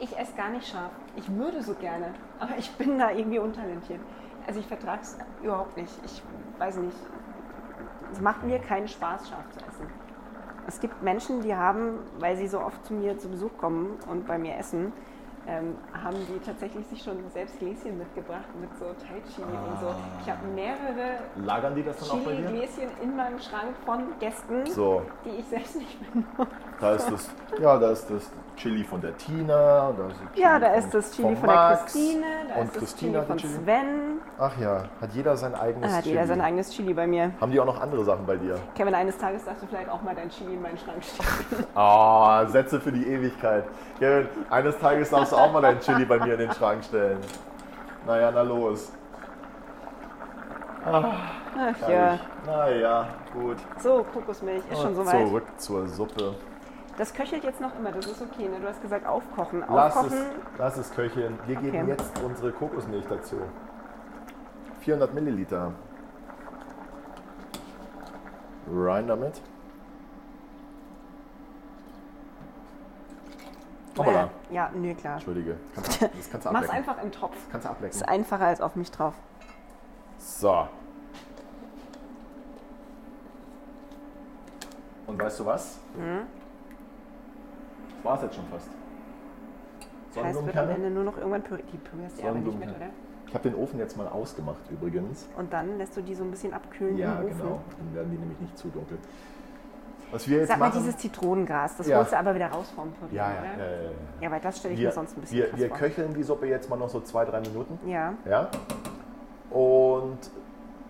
Ich esse gar nicht scharf. Ich würde so gerne, aber ich bin da irgendwie untalentiert. Also ich vertrage es überhaupt nicht. Ich weiß nicht. Es macht mir keinen Spaß, scharf zu essen. Es gibt Menschen, die haben, weil sie so oft zu mir zu Besuch kommen und bei mir essen, ähm, haben die tatsächlich sich schon selbst Gläschen mitgebracht mit so Thai Chili und so. Ich habe mehrere Lagern die das dann auch bei dir? Chili-Gläschen in meinem Schrank von Gästen, So, die ich selbst nicht benutze. da ist das, ja, da ist das Chili von der Tina. Da ist Chili Ja, da ist das Chili von von der. Christine, da und ist das Christina Chili hat von Chili. Sven. Ach ja, hat jeder sein eigenes Ah, hat Chili. jeder sein eigenes Chili bei mir. Haben die auch noch andere Sachen bei dir? Kevin, eines Tages darfst du vielleicht auch mal dein Chili in meinen Schrank stellen. Ah, Sätze für die Ewigkeit. Kevin, eines Tages darfst du auch mal dein Chili bei mir in den Schrank stellen. Naja, na los. Ach ja. Herrlich. Naja, gut. So, Kokosmilch ist schon Und soweit. Zurück zur Suppe. Das köchelt jetzt noch immer, das ist okay. Ne? Du hast gesagt aufkochen. Lass es, Aufkochen. lass es köcheln. Wir geben Okay. jetzt unsere Kokosmilch dazu. 400 Milliliter. Rein damit. Hoppala. Ja, nö, klar. Entschuldige. Kannst, du- das kannst du Mach's einfach im Topf. Kannst du ablecken. Ist einfacher als auf mich drauf. So. Und weißt du was? Mhm. Das war es jetzt schon fast. Das heißt, wird am? Ende nur noch irgendwann püriert. Die pürierst du ja aber nicht mit, oder? Ich habe den Ofen jetzt mal ausgemacht übrigens. Und dann lässt du die so ein bisschen abkühlen Ja, im Ofen. genau. Dann werden die nämlich nicht zu dunkel. Was wir jetzt Sag mal, machen, dieses Zitronengras, das Ja. holst du aber wieder raus vom Püree, ja, ja, ja, ja, ja. Weil das stelle ich Wir, mir sonst ein bisschen wir, krass wir vor. köcheln die Suppe jetzt mal noch so zwei, drei Minuten. Ja, Ja? Und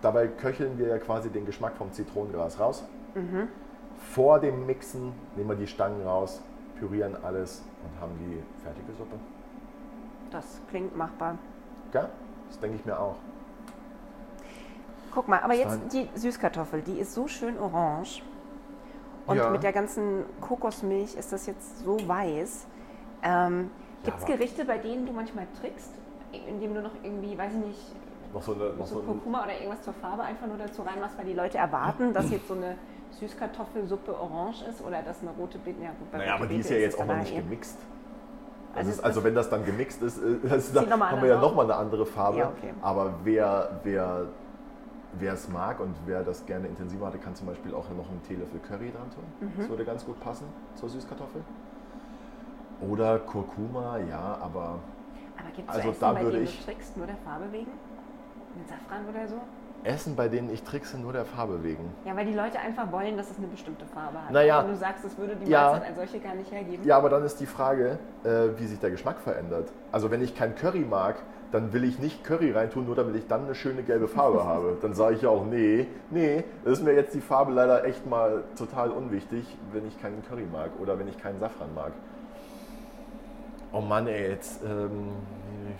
dabei köcheln wir ja quasi den Geschmack vom Zitronengras raus. Mhm. Vor dem Mixen nehmen wir die Stangen raus, pürieren alles und haben die fertige Suppe. das klingt machbar. Ja, das denke ich mir auch. Guck mal, aber jetzt die Süßkartoffel, die ist so schön orange. Und Ja. mit der ganzen Kokosmilch ist das jetzt so weiß. Ähm, Gibt es Gerichte, bei denen du manchmal trickst, indem du noch irgendwie, weiß ich nicht, Noch so eine, noch so so Kurkuma oder irgendwas zur Farbe einfach nur dazu reinmachst, weil die Leute erwarten, dass jetzt so eine Süßkartoffelsuppe orange ist oder dass eine rote Beete, ja gut, naja, aber die Beete ist ja jetzt auch noch nicht gemixt. Das Also ist, ist also wenn das dann gemixt ist, das, da haben wir ja anders nochmal eine andere Farbe. Ja, okay. Aber wer, wer, wer es mag und wer das gerne intensiver hatte, kann zum Beispiel auch noch einen Teelöffel Curry dran tun. Mhm. Das würde ganz gut passen zur Süßkartoffel. Oder Kurkuma, ja, aber Aber gibt es Also Essen, da bei würde denen ich- du trickst, nur der Farbe wegen? Mit Safran oder so? Essen, bei denen ich trickse, nur der Farbe wegen. Ja, weil die Leute einfach wollen, dass es eine bestimmte Farbe hat. Naja. Wenn du sagst, es würde die Ja. Mahlzeit als solche gar nicht hergeben. Ja, aber dann ist die Frage, äh, wie sich der Geschmack verändert. Also wenn ich kein Curry mag, dann will ich nicht Curry reintun, nur damit ich dann eine schöne gelbe Farbe habe. Dann sage ich ja auch, nee, nee, das ist mir jetzt die Farbe leider echt mal total unwichtig, wenn ich keinen Curry mag oder wenn ich keinen Safran mag. Oh Mann, ey, jetzt ähm,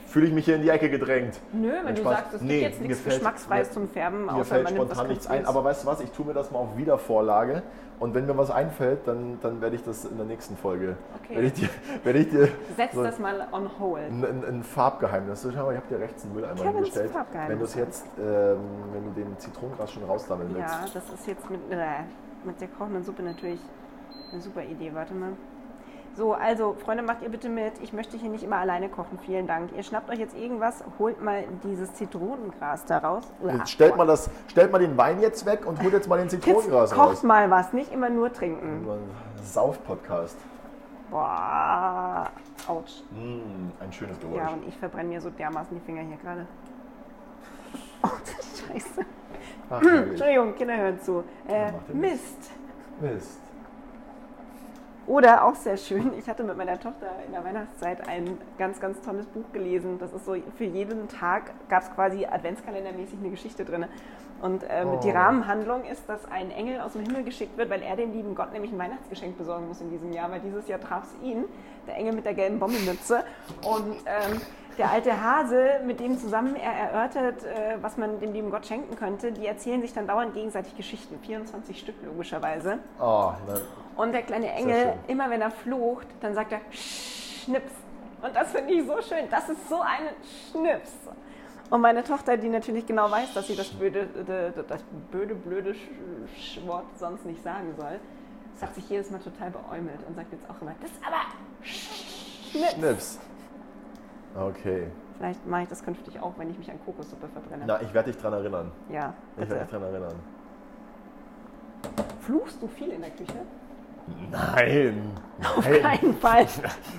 fühle ich mich hier in die Ecke gedrängt. Nö, wenn du sagst, es Nee, gibt jetzt nichts Geschmacksfreies zum Färben, Mir außer fällt man spontan nichts ein, aber weißt du was, ich tue mir das mal auf Wiedervorlage und wenn mir was einfällt, dann, dann werde ich das in der nächsten Folge, Okay. werde ich dir, werde ich dir Setz so das mal on hold. ein, ein, ein Farbgeheimnis. Schau mal, ich habe dir rechts einen Mülleimer Kevins hingestellt. Farbgeheimnis. Wenn du es jetzt, ähm, wenn du den Zitronengras schon raussammeln willst. Ja, das ist jetzt mit, äh, mit der kochenden Suppe natürlich eine super Idee. Warte mal. So, also, Freunde, macht ihr bitte mit. Ich möchte hier nicht immer alleine kochen. Vielen Dank. Ihr schnappt euch jetzt irgendwas, holt mal dieses Zitronengras da raus. Uah, Jetzt stellt, mal das, stellt mal den Wein jetzt weg und holt jetzt mal den Kids, Zitronengras kocht raus. mal was, nicht immer nur trinken. Sauf-Podcast. Boah, ouch. Mm, ein schönes Geräusch. Ja, und ich verbrenne mir so dermaßen die Finger hier gerade. Oh, scheiße. Ach. Entschuldigung, Kinder hören zu. Äh. Mist. Mist. Oder auch sehr schön, ich hatte mit meiner Tochter in der Weihnachtszeit ein ganz, ganz tolles Buch gelesen. Das ist so, für jeden Tag gab es quasi adventskalendermäßig eine Geschichte drin. Und ähm, Oh. die Rahmenhandlung ist, dass ein Engel aus dem Himmel geschickt wird, weil er dem lieben Gott nämlich ein Weihnachtsgeschenk besorgen muss in diesem Jahr, weil dieses Jahr traf es ihn, der Engel mit der gelben Bombenmütze. Und ähm, der alte Hase, mit dem zusammen er erörtert, äh, was man dem lieben Gott schenken könnte, die erzählen sich dann dauernd gegenseitig Geschichten. 24 Stück logischerweise. Oh, na, Und der kleine Engel, immer wenn er flucht, dann sagt er Schnips. Und das finde ich so schön. Das ist so ein Schnips. Und meine Tochter, die natürlich genau weiß, dass sie das blöde, de- de- das blöde, blöde Wort sonst nicht sagen soll, hat sich jedes Mal total beäumelt und sagt jetzt auch immer, das ist aber Schnips. Schnips. Okay. Vielleicht mache ich das künftig auch, wenn ich mich an Kokossuppe verbrenne. Na, ich werde dich dran erinnern. Ja, Ich werde bitte. dich dran erinnern. Fluchst du viel in der Küche? Nein. Auf Nein. keinen Fall.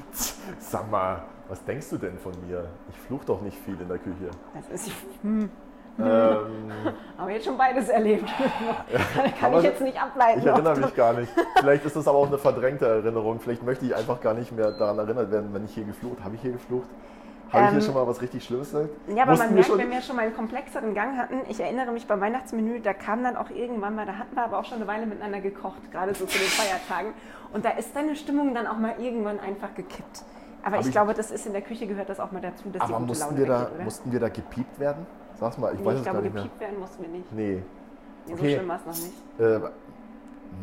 Sag mal, was denkst du denn von mir? Ich fluch doch nicht viel in der Küche. Das ist, ähm, aber jetzt schon beides erlebt. Kann Aber ich jetzt nicht ableiten. ich erinnere mich gar nicht. Vielleicht ist das aber auch eine verdrängte Erinnerung. Vielleicht möchte ich einfach gar nicht mehr daran erinnert werden, wenn ich hier geflucht habe. ich hier geflucht? Habe ich hier Ähm, schon mal was richtig Schlimmes gesagt? Ja, aber Mussten man merkt, wenn wir schon mal einen komplexeren Gang hatten, ich erinnere mich beim Weihnachtsmenü, da kam dann auch irgendwann mal, da hatten wir aber auch schon eine Weile miteinander gekocht, gerade so zu den Feiertagen. Und da ist deine Stimmung dann auch mal irgendwann einfach gekippt. Aber ich, ich- glaube, das ist in der Küche gehört das auch mal dazu, dass die Aber gute mussten Laune wir, da, oder? mussten wir da gepiept werden? Sag's mal, ich nee, weiß ich es gar glaube, nicht mehr. gepiept werden mussten wir nicht. Nee. Nee, Okay. So schlimm war es noch nicht. Äh,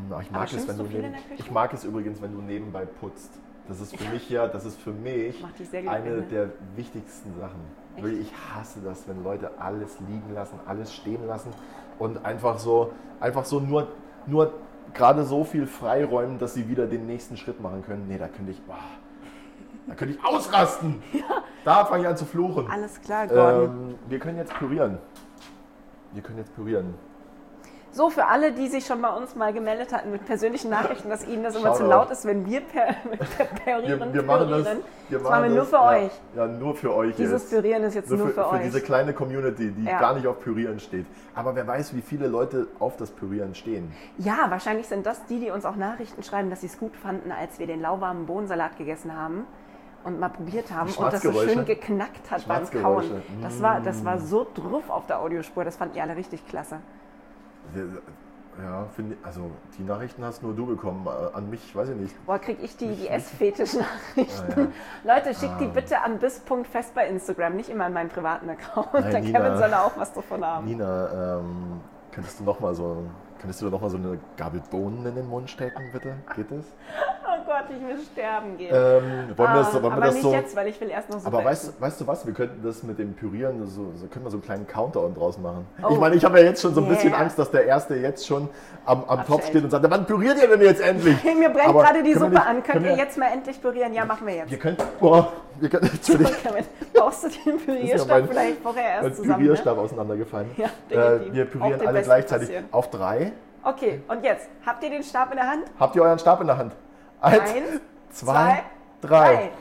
na, ich, mag es, wenn du neben, ich mag es übrigens, wenn du nebenbei putzt. Das ist für mich ja, das ist für mich eine ne? der wichtigsten Sachen. Echt? Ich hasse das, wenn Leute alles liegen lassen, alles stehen lassen und einfach so, einfach so nur, nur gerade so viel freiräumen, dass sie wieder den nächsten Schritt machen können. Nee, da könnte ich, boah, da könnte ich ausrasten. Da fange ich an zu fluchen. Alles klar, Gordon. Ähm, wir können jetzt pürieren. Wir können jetzt pürieren. So, für alle, die sich schon bei uns mal gemeldet hatten mit persönlichen Nachrichten, dass ihnen das immer zu laut ist, wenn wir per, parieren, Wir, wir machen das, pürieren. wir das machen wir nur das, für ja, euch. Ja, nur für euch. Dieses jetzt. Pürieren ist jetzt Nur nur für, für, für euch. diese kleine Community, die Ja. gar nicht auf Pürieren steht. Aber wer weiß, wie viele Leute auf das Pürieren stehen. Ja, wahrscheinlich sind das die, die uns auch Nachrichten schreiben, dass sie es gut fanden, als wir den lauwarmen Bohnensalat gegessen haben und mal probiert haben und das so schön geknackt hat beim. Kauen. Das war, das war so druff auf der Audiospur, das fanden die alle richtig klasse. Ja, finde ich- also die Nachrichten hast nur du bekommen. Äh, An mich, weiß ich nicht. Boah, krieg ich die, die Essfetisch-Nachrichten. Ah, Leute, schickt die bitte an bis.fest bei Instagram, nicht immer an meinen privaten Account. Nein, Der Nina. Kevin soll da auch was davon haben. Nina, ähm, könntest du noch mal so, könntest du noch mal so eine Gabel Bohnen in den Mund stecken, bitte? Geht das? Gott, ich will sterben gehen. Ähm, wollen wir das, Ah, wollen wir aber das nicht so? jetzt, weil ich will erst noch so Aber weißt, weißt du was? Wir könnten das mit dem Pürieren, so, so können wir so einen kleinen Countdown draus machen. Oh. Ich meine, ich habe ja jetzt schon so ein bisschen Yeah. Angst, dass der Erste jetzt schon am, am Topf steht und sagt, wann püriert ihr denn jetzt endlich? Hey, mir brennt Aber gerade die Suppe wir nicht- an. Könnt ihr wir- jetzt mal endlich pürieren? Ja, machen wir jetzt. Wir können, boah, wir können, Entschuldigung, brauchst du den Pürierstab mein- vielleicht vorher mein erst zusammen? Ne? Pürierstab auseinandergefallen. Ja, äh, wir pürieren alle gleichzeitig passieren. auf drei. Okay, und jetzt, habt ihr den Stab in der Hand? Habt ihr euren Stab in der Hand? Eins, Eins, zwei, zwei, drei.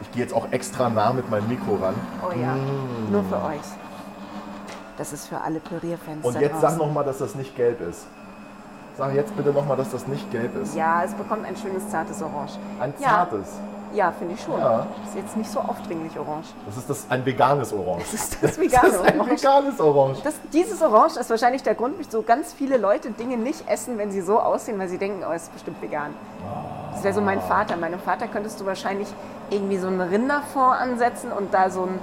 Ich gehe jetzt auch extra nah mit meinem Mikro ran. Oh ja, Mm. nur für euch. Das ist für alle Pürierfans Und jetzt sag draußen. nochmal, dass das nicht gelb ist. Sag jetzt bitte nochmal, dass das nicht gelb ist. Ja, es bekommt ein schönes zartes Orange. Ein zartes. Ja, finde ich schon. Ja. Ist jetzt nicht so aufdringlich orange. Das ist das, ein veganes Orange. Das ist das Das vegane ist ein Orange. veganes Orange. Das, dieses Orange ist wahrscheinlich der Grund, wieso ganz viele Leute Dinge nicht essen, wenn sie so aussehen, weil sie denken, oh, es ist bestimmt vegan. Das wäre so mein Vater. Meinem Vater könntest du wahrscheinlich irgendwie so einen Rinderfond ansetzen und da so ein,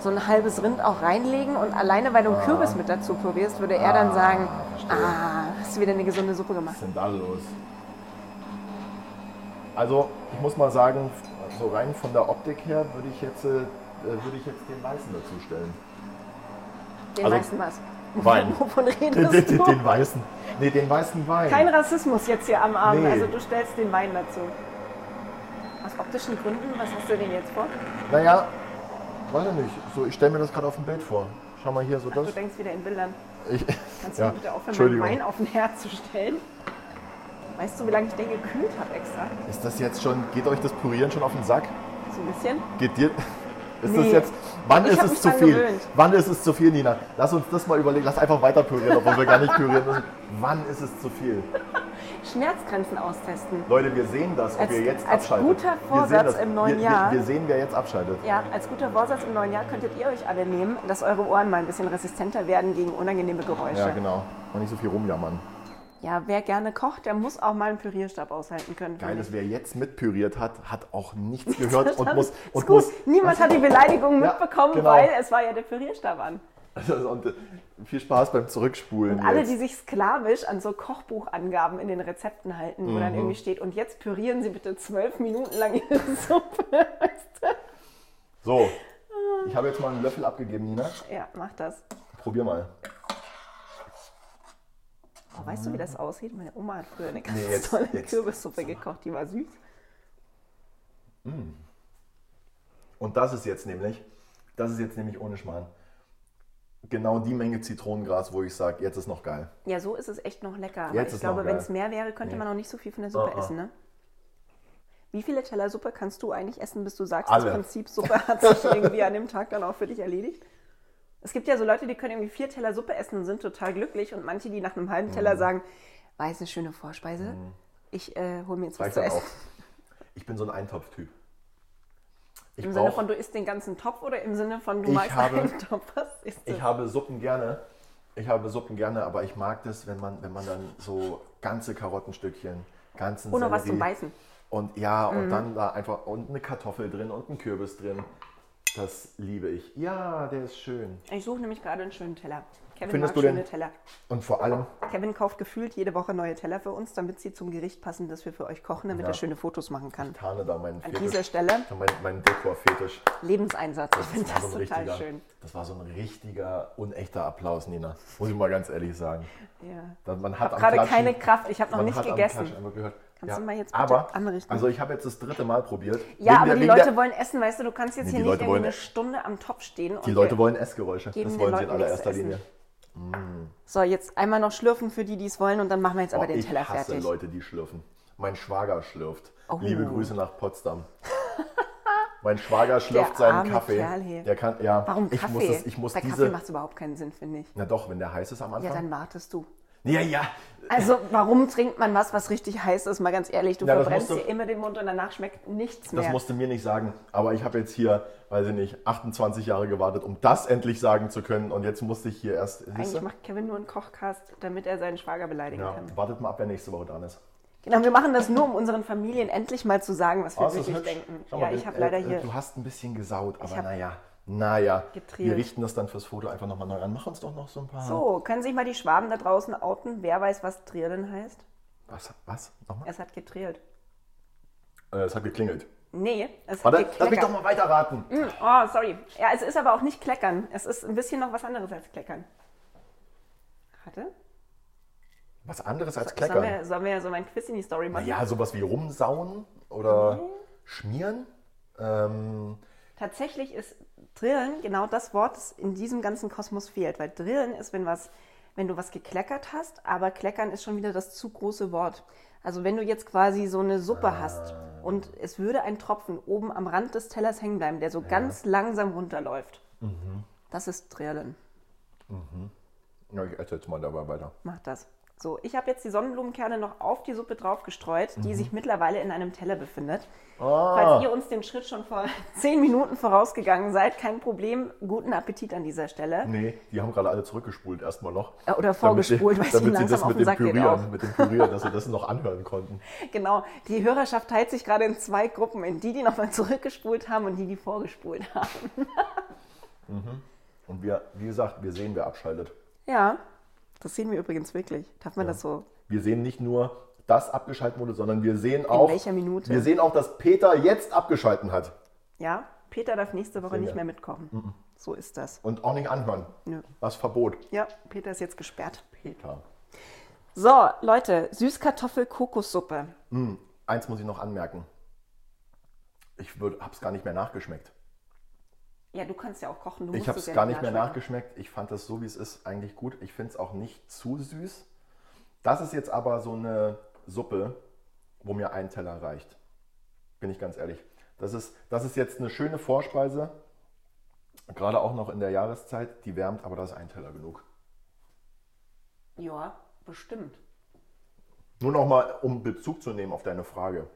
so ein halbes Rind auch reinlegen und alleine, weil du einen Kürbis mit dazu pürierst, würde er dann sagen, verstehe. ah, hast du wieder eine gesunde Suppe gemacht. Was ist denn da los? Also, ich muss mal sagen, so rein von der Optik her würde ich jetzt, äh, würde ich jetzt den Weißen dazu stellen. Den Also, weißen was. Wein. Wovon Den, redest den, du? den Weißen. Nee, den weißen Wein. Kein Rassismus jetzt hier am Abend. Nee. Also du stellst den Wein dazu. Aus optischen Gründen, was hast du denn jetzt vor? Naja, weiß ich nicht. So, ich stelle mir das gerade auf dem Bild vor. Schau mal hier so Du das. denkst wieder in Bildern. Ich, Kannst du ja, bitte aufhören, meinen Entschuldigung. Wein auf den Herd zu stellen? Weißt du, wie lange ich den gekühlt habe extra? Ist das jetzt schon, geht euch das Pürieren schon auf den Sack? So ein bisschen. Geht dir. Ist Nee. das jetzt. Wann Ich ist es zu viel? gewöhnt. Wann ist es zu viel, Nina? Lass uns das mal überlegen. Lass einfach weiter pürieren, obwohl wir gar nicht pürieren müssen. Wann ist es zu viel? Schmerzgrenzen austesten. Leute, wir sehen das, ob Als- ihr jetzt als abschaltet. guter Wir sehen Vorsatz im neuen wir, Jahr. Wir, wir sehen, wer jetzt abschaltet. Ja, als guter Vorsatz im neuen Jahr könntet ihr euch alle nehmen, dass eure Ohren mal ein bisschen resistenter werden gegen unangenehme Geräusche. Ja, genau. Und nicht so viel rumjammern. Ja, wer gerne kocht, der muss auch mal einen Pürierstab aushalten können. Geil ist, wer jetzt mitpüriert hat, hat auch nichts gehört und muss. Ist Und gut. muss Niemand hat die Beleidigung Ja, mitbekommen, genau. weil es war ja der Pürierstab an. und, äh, viel Spaß beim Zurückspulen. Und alle, jetzt. die sich sklavisch an so Kochbuchangaben in den Rezepten halten, wo Mhm. dann irgendwie steht, und jetzt pürieren Sie bitte zwölf Minuten lang Ihre Suppe. So, ich habe jetzt mal einen Löffel abgegeben, Nina. Ja, mach das. Probier mal. Oh, weißt du, wie das aussieht? Meine Oma hat früher eine ganz Nee, jetzt- tolle jetzt. Kürbissuppe gekocht, die war süß. Und das ist jetzt nämlich, das ist jetzt nämlich ohne Schmarrn. Genau die Menge Zitronengras, wo ich sage, jetzt ist noch geil. Ja, so ist es echt noch lecker. Aber Jetzt ich glaube, wenn es mehr wäre, könnte Nee. man noch nicht so viel von der Suppe ah. essen, ne? Wie viele Teller Suppe kannst du eigentlich essen, bis du sagst, Alle. das Prinzip Suppe hat sich irgendwie an dem Tag dann auch für dich erledigt? Es gibt ja so Leute, die können irgendwie vier Teller Suppe essen und sind total glücklich und manche, die nach einem halben Mhm. Teller sagen, war jetzt eine schöne Vorspeise, ich äh, hole mir jetzt was Reicht zu essen. auch. Ich bin so ein Eintopftyp. Ich, Im Sinne von, du isst den ganzen Topf oder im Sinne von, du magst habe- einen Topf? Was isst du? ich habe Suppen gerne. Ich habe Suppen gerne, aber ich mag das, wenn man, wenn man dann so ganze Karottenstückchen, ganzen Und noch was Sellerie- zum Beißen. Und ja, Mhm. und dann da einfach und eine Kartoffel drin und ein Kürbis drin. Das liebe ich. Ja, der ist schön. Ich suche nämlich gerade einen schönen Teller. Kevin Findest mag du schöne den- Teller. Und vor allem, Kevin kauft gefühlt jede Woche neue Teller für uns, damit sie zum Gericht passen, das wir für euch kochen, damit Ja. er schöne Fotos machen kann. tarne da meinen An Fetisch. dieser Stelle Mein, mein Dekor-Fetisch. Lebenseinsatz. Ich finde war das so ein total richtiger, schön. Das war so ein richtiger, unechter Applaus, Nina. Muss ich mal ganz ehrlich sagen. Ja. Da- Man Ich hat habe am gerade Klatschen- keine Kraft, ich habe noch man nicht hat am gegessen. Klatschen einfach gehört. Kannst du mal jetzt aber, anrichten? Also ich habe jetzt das dritte Mal probiert. Ja, aber der- die Leute der, wollen essen, weißt du, du kannst jetzt Nee, hier nicht irgendwie eine Stunde am Topf stehen. Die Leute wollen Essgeräusche. Das den wollen sie in allererster. Linie. So, jetzt einmal noch schlürfen für die, die es wollen und dann machen wir jetzt aber Oh, den ich Teller hasse fertig. Leute, die schlürfen. Mein Schwager schlürft. Oh. Liebe Grüße nach Potsdam. mein Schwager schlürft Der seinen Kaffee. Kerl hier. Der kann, ja, Warum ich Kaffee? muss, das, ich muss Bei Kaffee macht es überhaupt keinen Sinn, finde ich. Na doch, wenn der heiß ist am Ja, Anfang. dann wartest du. Ja, ja. Also, warum trinkt man was, was richtig heiß ist? Mal ganz ehrlich, du Ja, das verbrennst dir immer den Mund und danach schmeckt nichts Das mehr. musst du mir nicht sagen. Aber ich habe jetzt hier, weiß ich nicht, 28 Jahre gewartet, um das endlich sagen zu können. Und jetzt musste ich hier erst. Eigentlich macht Kevin nur einen Kochcast, damit er seinen Schwager beleidigen Ja, kann. wartet mal ab, wer nächste Woche dran ist. Genau, wir machen das nur, um unseren Familien endlich mal zu sagen, was wir Oh, das wirklich denken. Schau ja, mal, ich habe äh, leider äh, hier. Du hast ein bisschen gesaut, aber naja. Naja, getrielt. wir richten das dann fürs Foto einfach nochmal neu an. Mach uns doch noch so ein paar. So, können sich mal die Schwaben da draußen outen? Wer weiß, was Trillen heißt? Was? Was? Nochmal? Es hat getrillt. Äh, es hat geklingelt. Nee, es hat Warte, lass mich gekleckert. doch mal weiterraten. Hm, Oh, sorry. Ja, es ist aber auch nicht kleckern. Es ist ein bisschen noch was anderes als kleckern. Warte. Was anderes als Sollen kleckern. wir, sollen wir so mein Quiz in die Story machen? Ja, sowas wie rumsauen oder schmieren. Ähm, Tatsächlich ist Drillen genau das Wort, das in diesem ganzen Kosmos fehlt. Weil Drillen ist, wenn, was, wenn du was gekleckert hast, aber kleckern ist schon wieder das zu große Wort. Also wenn du jetzt quasi so eine Suppe hast und es würde ein Tropfen oben am Rand des Tellers hängen bleiben, der so ganz langsam runterläuft. Das ist Drillen. ja, ich esse jetzt mal dabei weiter. Mach das. So, ich habe jetzt die Sonnenblumenkerne noch auf die Suppe drauf gestreut, die Mhm. sich mittlerweile in einem Teller befindet. Ah. Falls ihr uns den Schritt schon vor zehn Minuten vorausgegangen seid, kein Problem. Guten Appetit an dieser Stelle. Nee, die haben gerade alle zurückgespult erstmal noch. Äh, Oder vorgespult, weil sie, langsam auf den dem Sack geht Pürieren, auch. mit dem Pürieren, dass sie das noch anhören konnten. Genau, die Hörerschaft teilt sich gerade in zwei Gruppen, in die, die nochmal zurückgespult haben und die, die vorgespult haben. Und wir, wie gesagt, wir sehen, wer abschaltet. Ja, das sehen wir übrigens wirklich. Darf man das so? Wir sehen nicht nur, dass abgeschaltet wurde, sondern wir sehen auch, welcher Minute? wir sehen auch, dass Peter jetzt abgeschalten hat. Ja, Peter darf nächste Woche nicht mehr mitkochen. So ist das. Und auch nicht anhören. Nö. Was Verbot. Ja, Peter ist jetzt gesperrt. Peter. So, Leute, Süßkartoffel-Kokossuppe. Hm, eins muss ich noch anmerken. Ich habe es gar nicht mehr nachgeschmeckt. Ja, du kannst ja auch kochen. Du Ich habe es gar nicht mehr nachgeschmeckt. Ich fand das so, wie es ist, eigentlich gut. Ich finde es auch nicht zu süß. Das ist jetzt aber so eine Suppe, wo mir ein Teller reicht. Bin ich ganz ehrlich. Das ist, das ist jetzt eine schöne Vorspeise, gerade auch noch in der Jahreszeit. Die wärmt, aber da ist ein Teller genug. Ja, bestimmt. Nur noch mal, um Bezug zu nehmen auf deine Frage.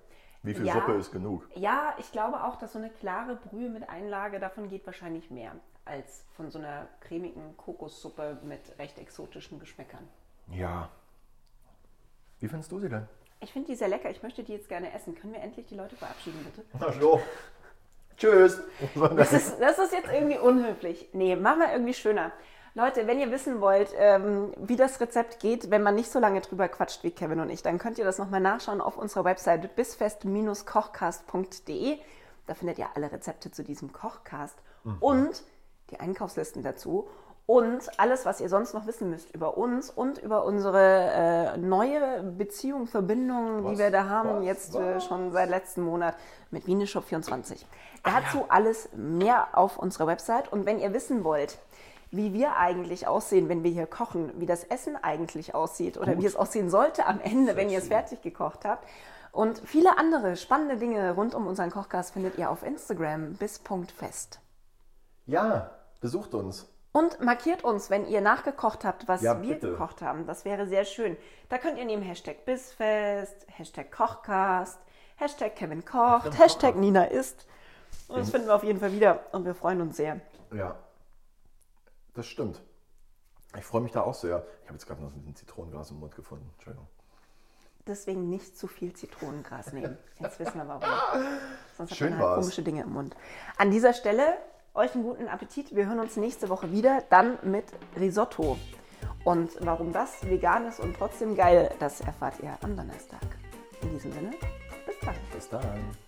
Wie viel Ja. Suppe ist genug? Ja, ich glaube auch, dass so eine klare Brühe mit Einlage, davon geht wahrscheinlich mehr als von so einer cremigen Kokossuppe mit recht exotischen Geschmäckern. Ja. Wie findest du sie denn? Ich finde die sehr lecker. Ich möchte die jetzt gerne essen. Können wir endlich die Leute verabschieden, bitte? So. Tschüss. Das ist, das ist jetzt irgendwie unhöflich. Nee, machen wir irgendwie schöner. Leute, wenn ihr wissen wollt, ähm, wie das Rezept geht, wenn man nicht so lange drüber quatscht wie Kevin und ich, dann könnt ihr das nochmal nachschauen auf unserer Website bisfest-kochcast.de. Da findet ihr alle Rezepte zu diesem Kochcast und die Einkaufslisten dazu und alles, was ihr sonst noch wissen müsst über uns und über unsere äh, neue Beziehung, Verbindung, die Was? wir da haben, Was? jetzt äh, schon seit letzten Monat mit Wieneshop24. Dazu alles mehr auf unserer Website. Und wenn ihr wissen wollt, wie wir eigentlich aussehen, wenn wir hier kochen, wie das Essen eigentlich aussieht oder wie es aussehen sollte am Ende, wenn ihr es fertig gekocht habt. Und viele andere spannende Dinge rund um unseren Kochgast findet ihr auf Instagram bis Punkt fest. Ja, besucht uns. Und markiert uns, wenn ihr nachgekocht habt, was Ja, wir bitte. gekocht haben. Das wäre sehr schön. Da könnt ihr nehmen Hashtag Bissfest, Hashtag Kochcast, Hashtag Kevin kocht, Hashtag Nina isst. Und das finden wir auf jeden Fall wieder und wir freuen uns sehr. Ja, das stimmt. Ich freue mich da auch sehr. Ich habe jetzt gerade noch ein Zitronenglas im Mund gefunden. Entschuldigung. Deswegen nicht zu viel Zitronengras nehmen. Jetzt wissen wir warum. Sonst Schön hat man halt komische Dinge im Mund. An dieser Stelle euch einen guten Appetit. Wir hören uns nächste Woche wieder, dann mit Risotto. Und warum das vegan ist und trotzdem geil, das erfahrt ihr am Donnerstag. In diesem Sinne, bis bald. Bis dann.